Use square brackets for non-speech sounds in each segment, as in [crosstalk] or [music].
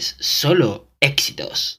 solo éxitos.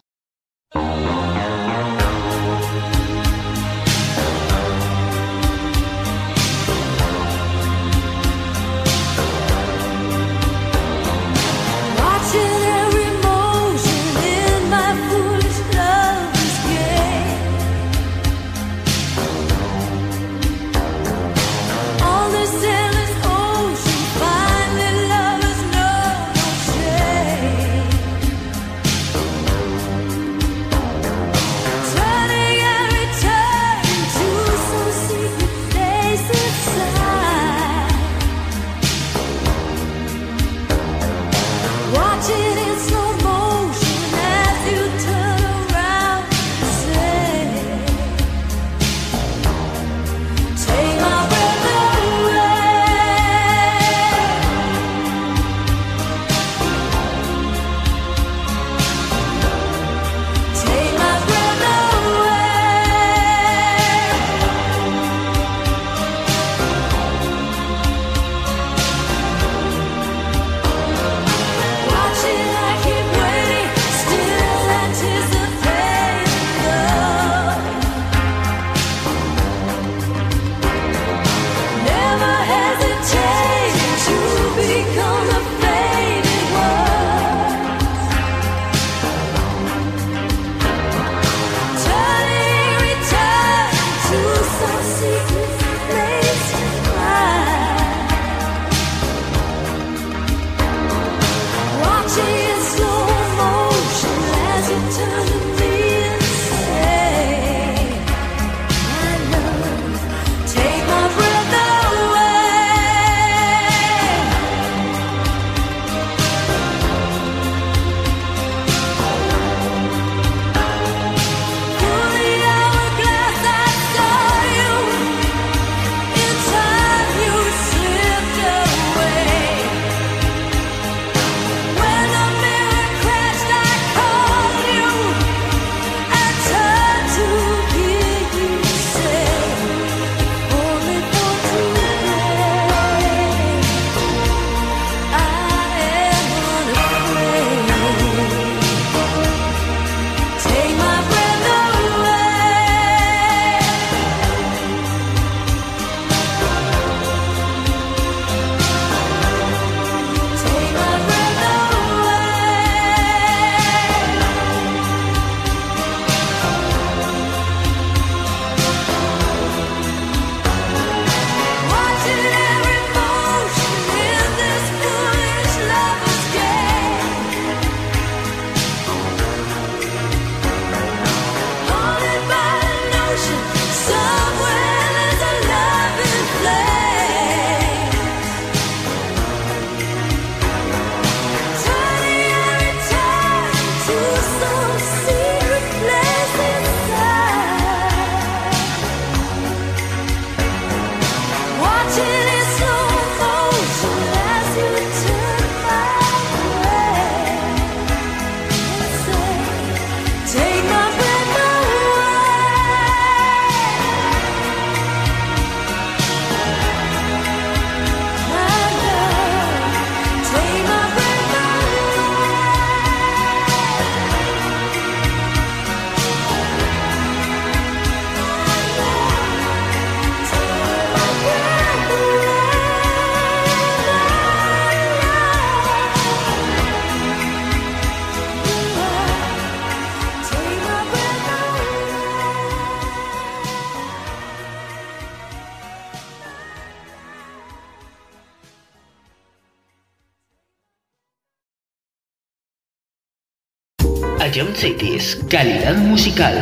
Cities, calidad musical.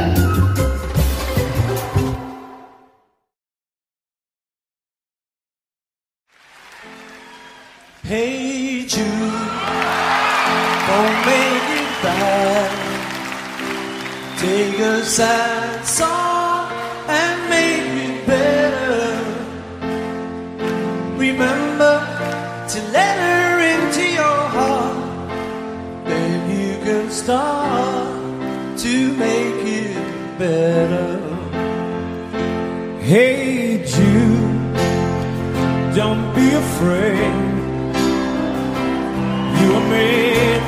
Hey better. Hey, Jude, don't be afraid. You are made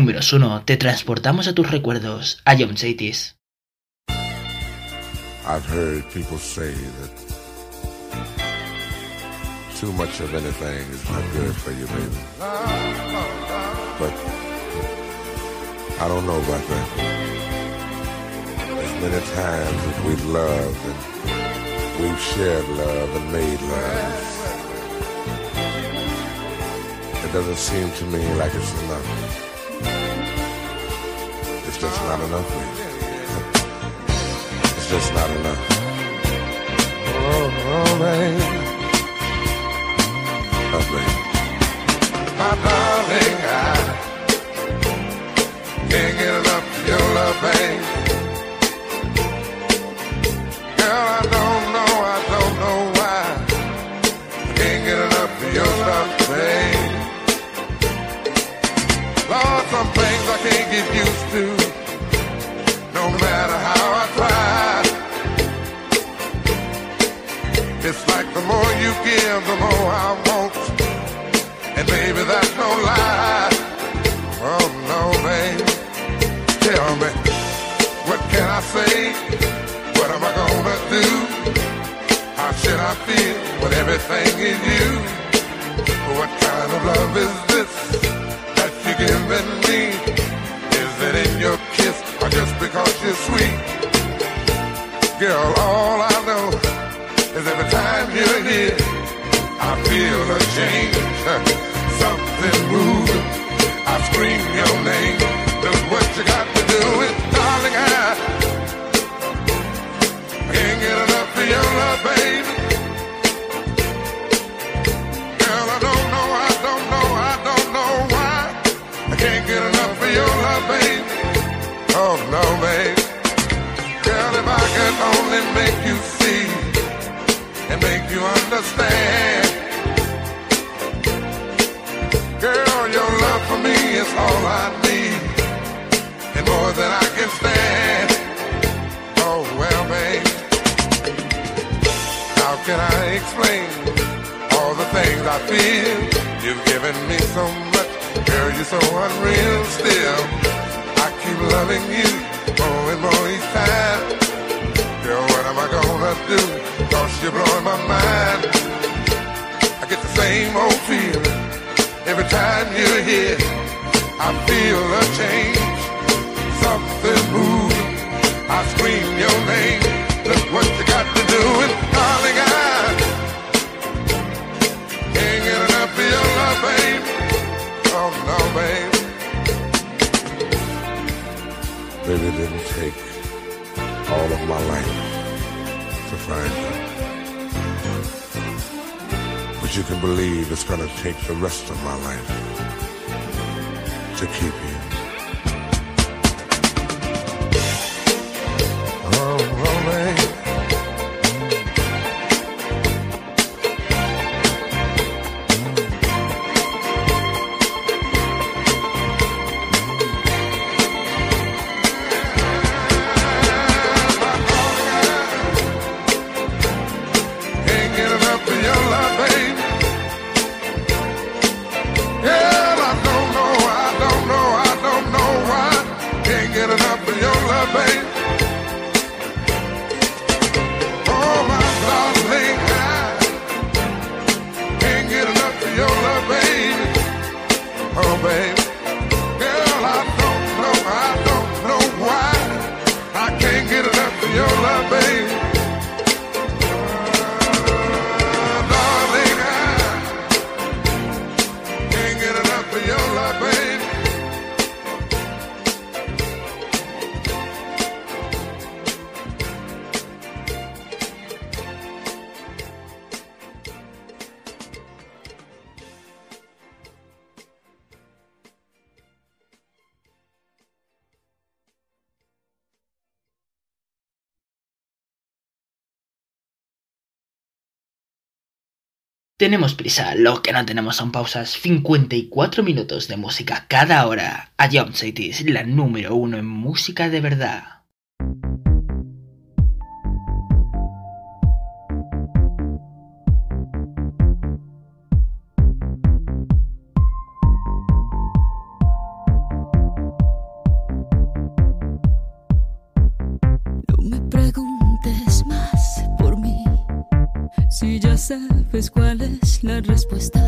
Números 1. Te transportamos a tus recuerdos. A John Satis. I've heard people say that too much of anything is not good for you, baby. But I don't know about that. As many times as we've loved and we've shared love and made love, it doesn't seem to me like it's enough. not enough. It's just not enough. Oh, oh baby. Oh. My darling, I Baby, that's no lie. Oh no. Tell me, what can I say? What am I gonna do? How should I feel when everything is you? What kind of love is this that you're giving me? Is it in your kiss or just because you're sweet? Girl, all I know is every time you're here feel a change, [laughs] something moving. I scream your name. Look what you got to do, it, darling. I can't get enough of your love, baby. Girl, I don't know, I don't know, I don't know why. I can't get enough of your love, baby. Oh no, baby. Girl, if I could only make you see and make you understand. all I need and more than I can stand. Oh well, babe, how can I explain all the things I feel? You've given me so much, girl, you're so unreal. Still, I keep loving you more and more each time. Girl, what am I gonna do? Cause you're blowing my mind. I get the same old feeling every time you're here. I feel a change, something moving. I scream your name. Look what you got to do, and darling, I can't get enough of your love, babe. Oh no, babe. Baby, it didn't take all of my life to find you. But you can believe it's gonna take the rest of my life to keep you. Tenemos prisa, lo que no tenemos son pausas. 54 minutos de música cada hora. A Jump Cities, la número uno en música de verdad. La respuesta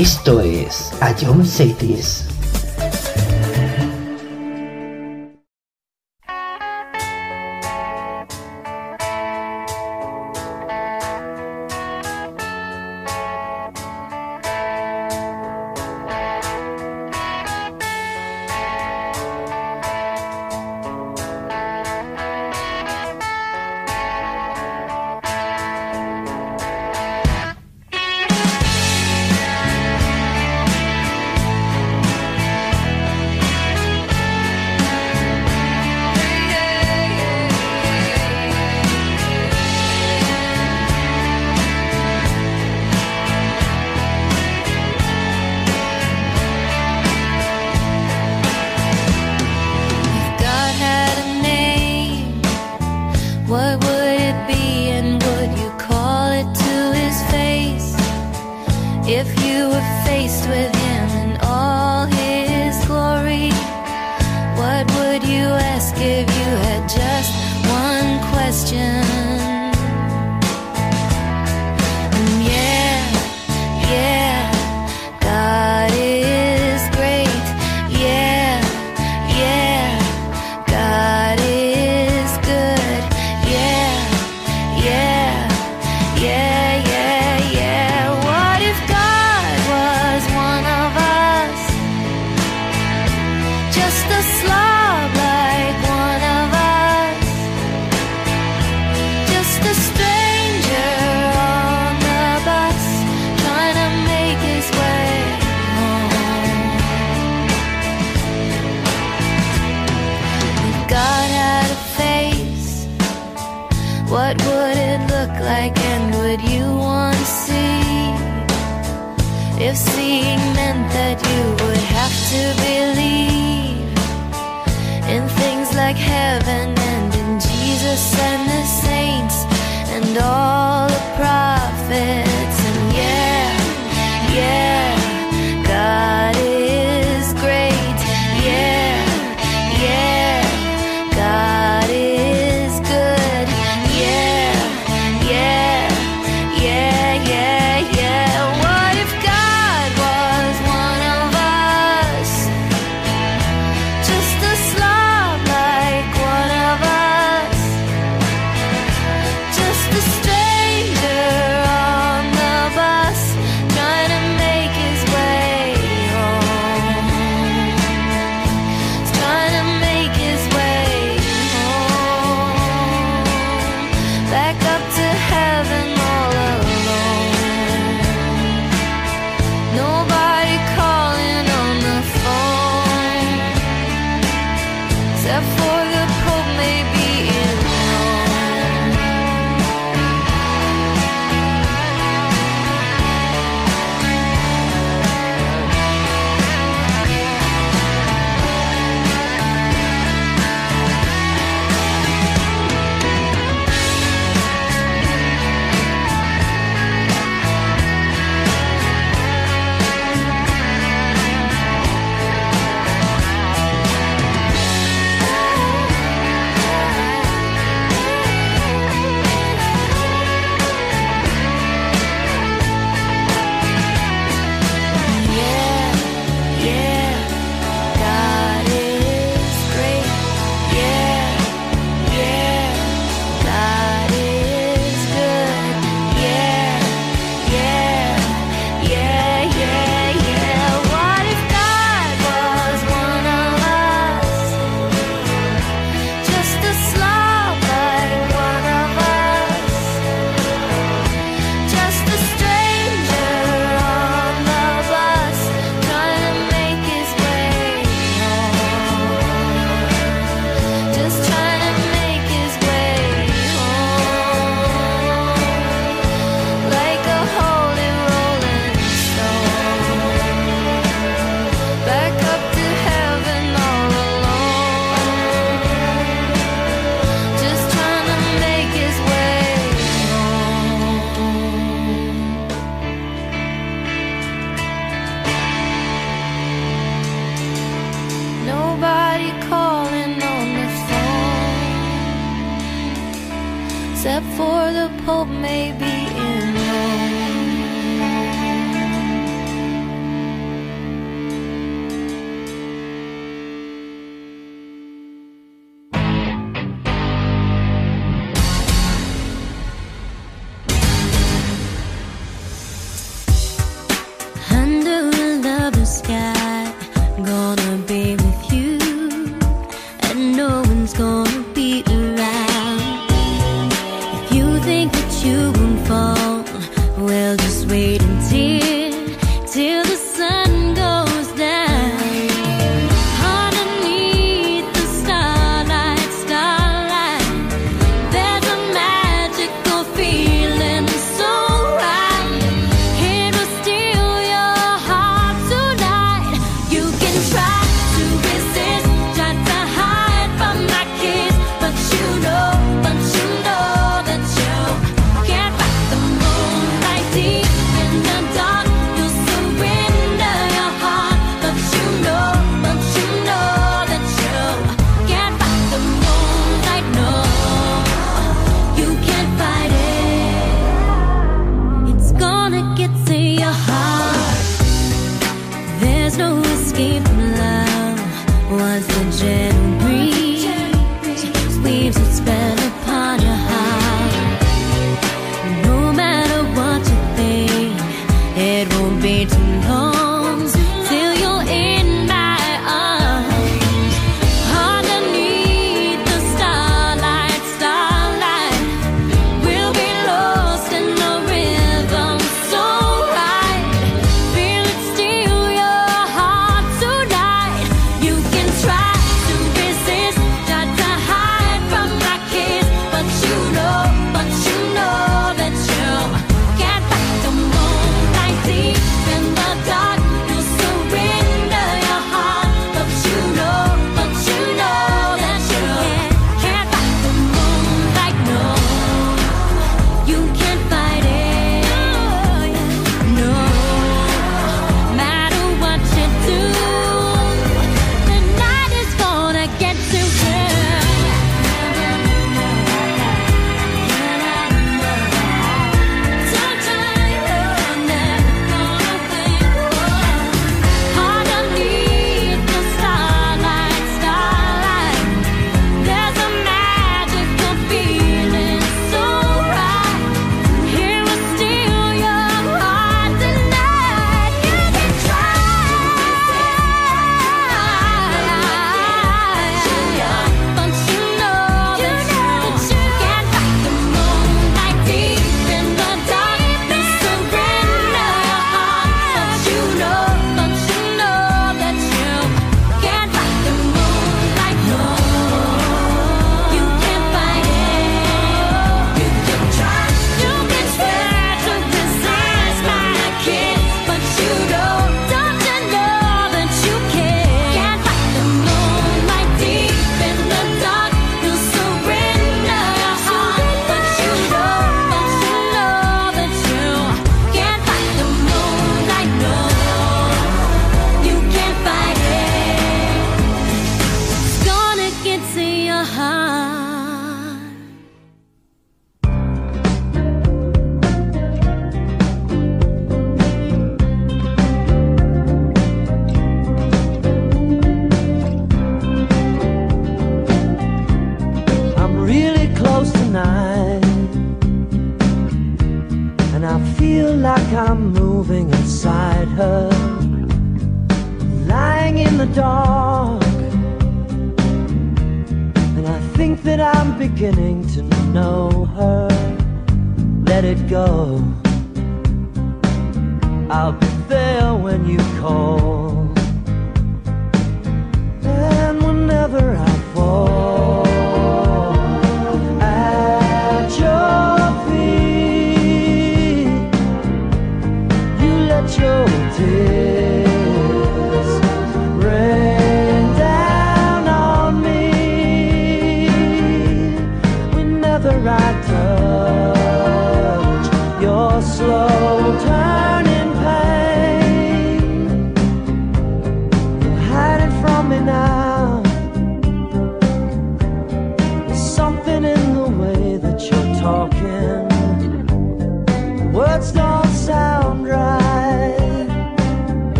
Esto es A John Cities.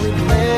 How made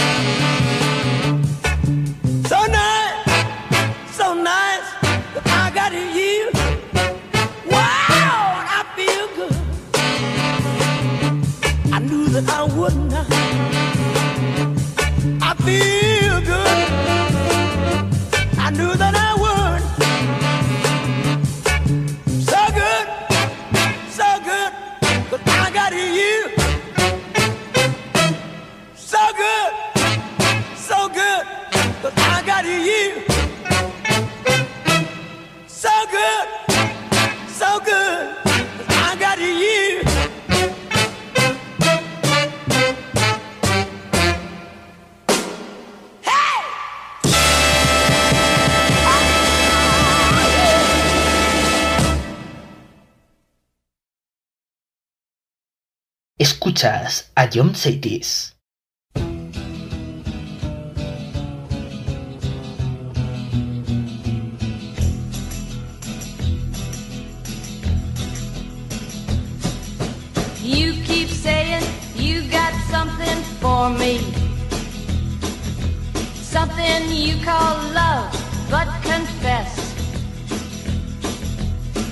Escuchas a John Saitis. You keep saying you got something for me. Something you call love, but confess.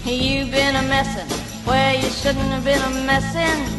You've been a messin' where you shouldn't have been a messin'.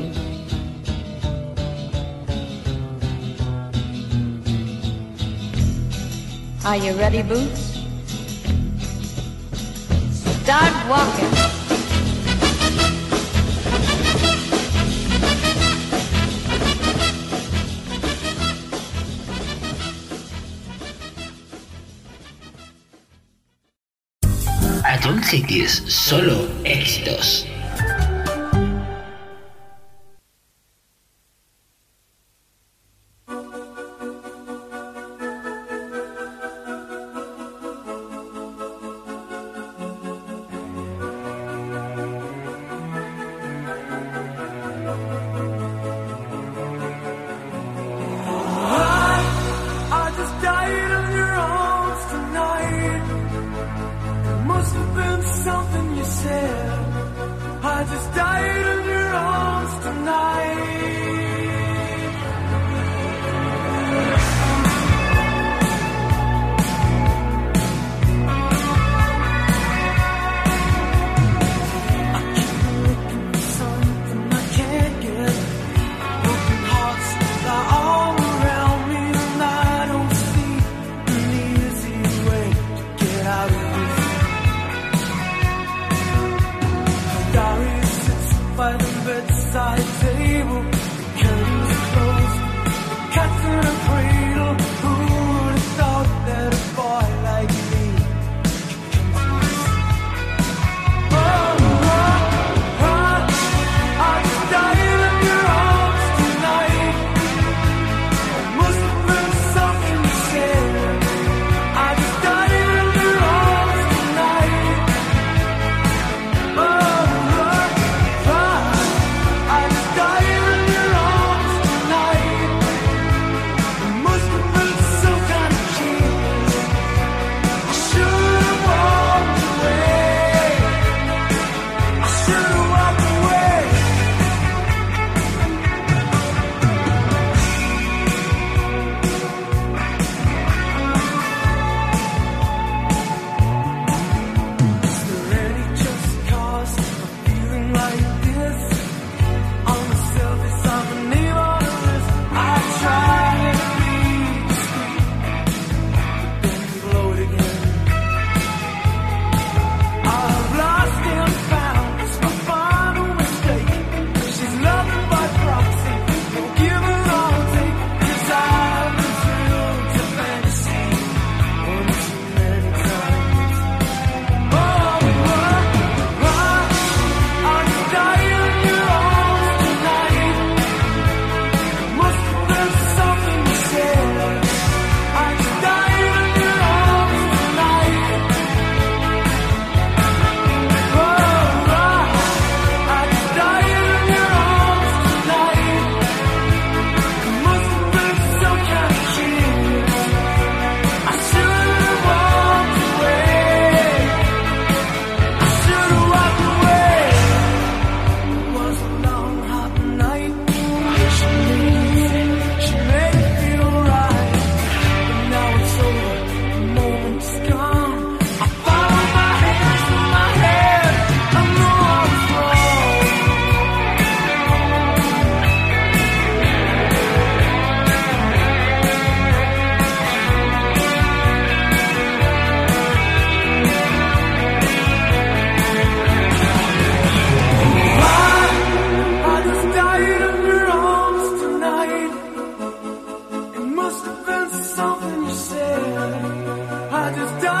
Are you ready, Boots? Start walking. A John Cities, solo éxitos. just die.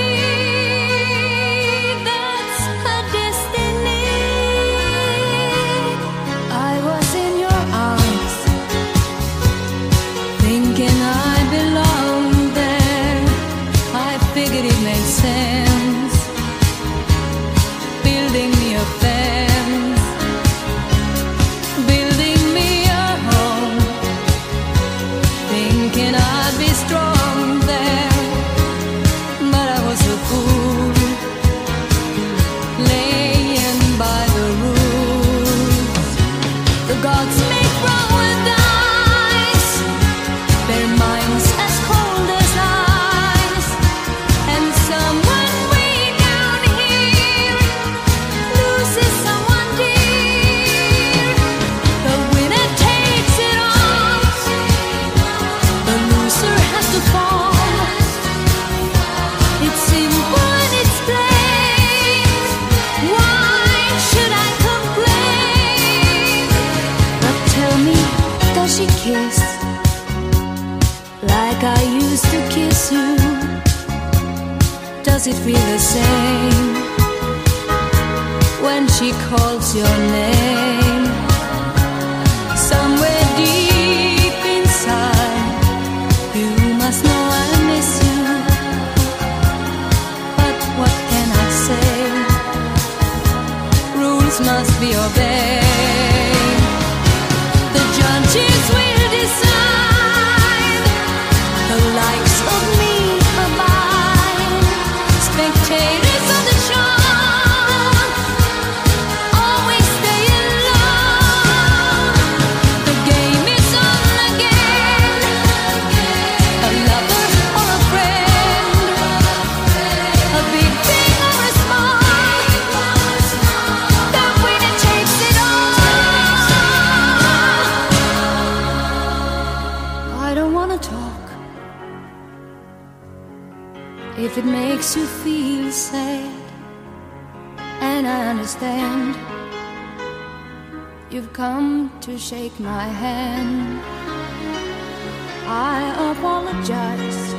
apologize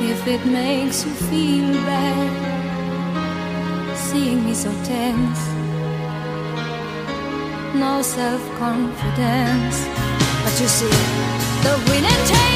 if it makes you feel bad seeing me so tense. No self confidence, but you see, the winning. takes.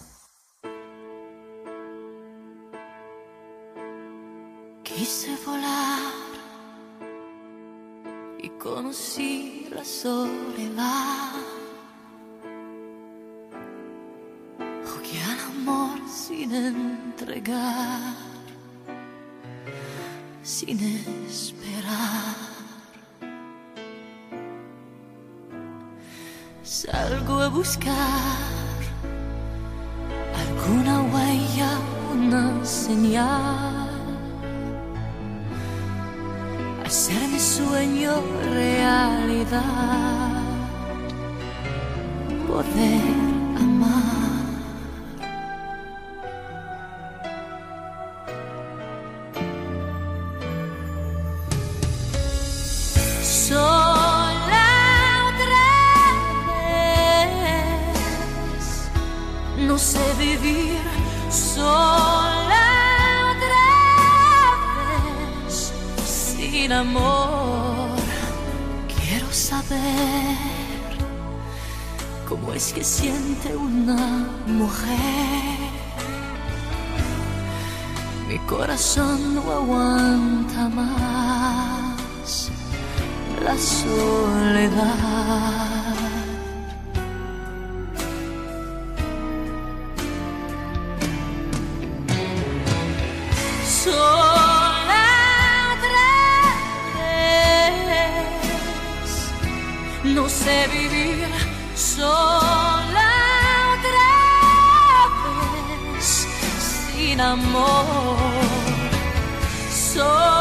si la soledad que al amor sin entregar, sin esperar. Salgo a buscar alguna huella, una señal. hacer mi sueño realidad. Poder que siente una mujer. Mi corazón no aguanta más la soledad. amor. Soy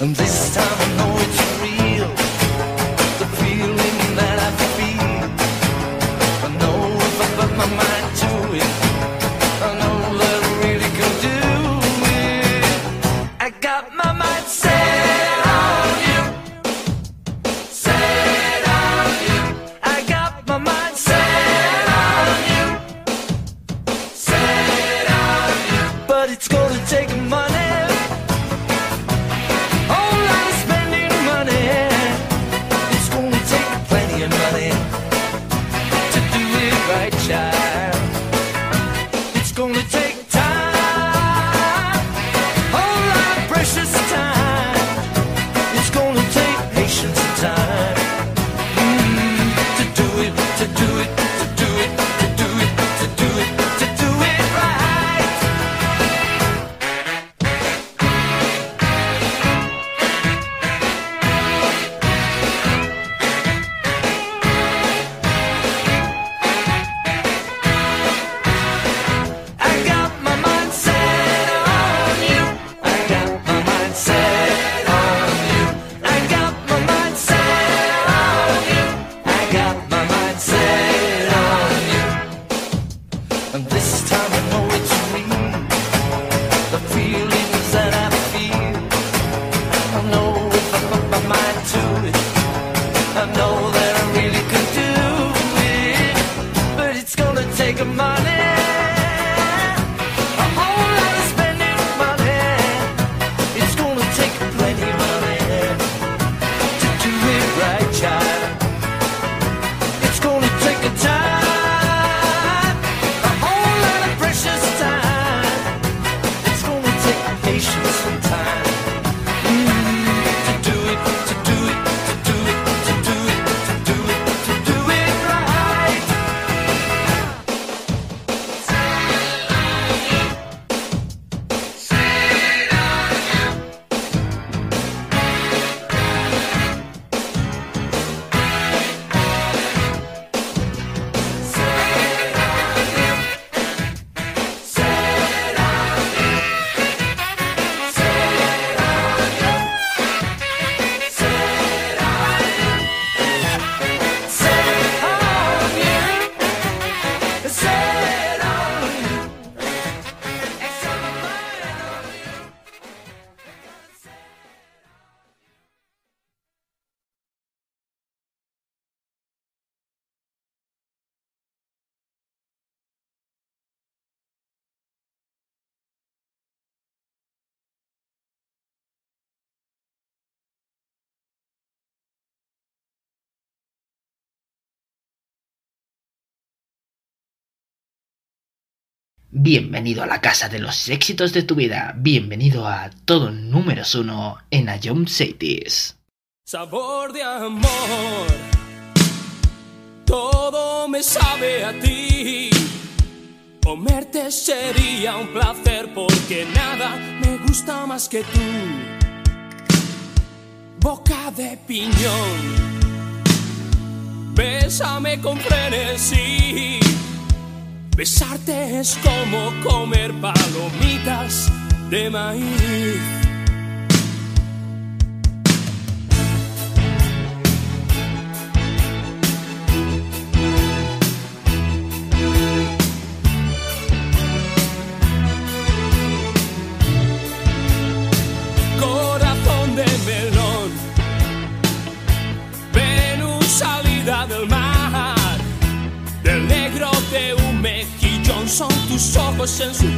This time Bienvenido a la casa de los éxitos de tu vida. Bienvenido a todo número uno en Ayom Cities. Sabor de amor. Todo me sabe a ti. Comerte sería un placer porque nada me gusta más que tú. Boca de piñón. Bésame con frenesí Besarte es como comer palomitas de maíz. 生疏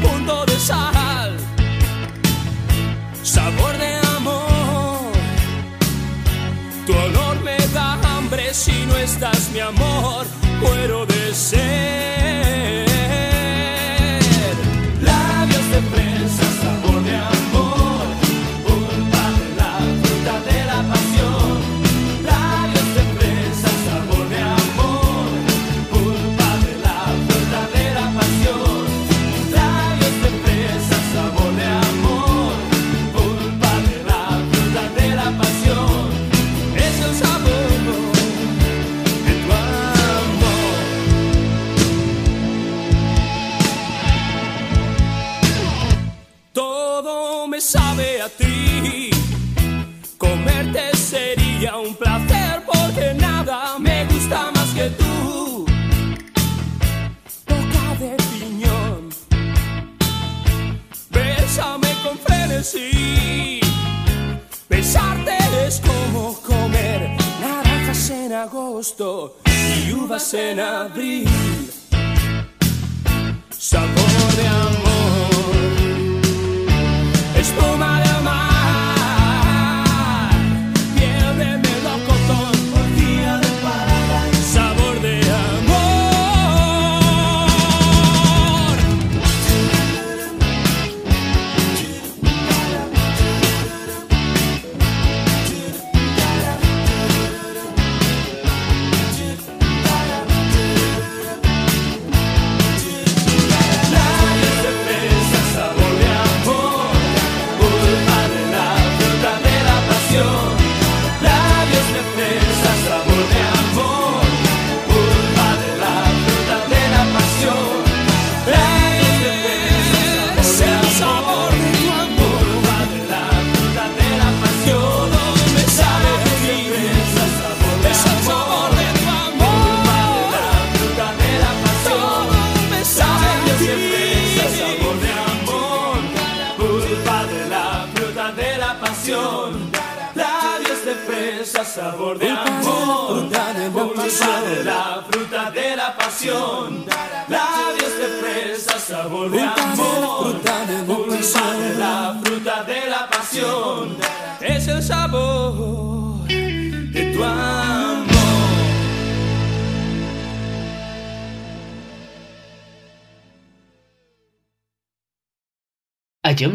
αυτό η Ιούβα σε Σαν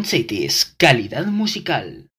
A John Cities, calidad musical.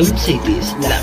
John Cities, la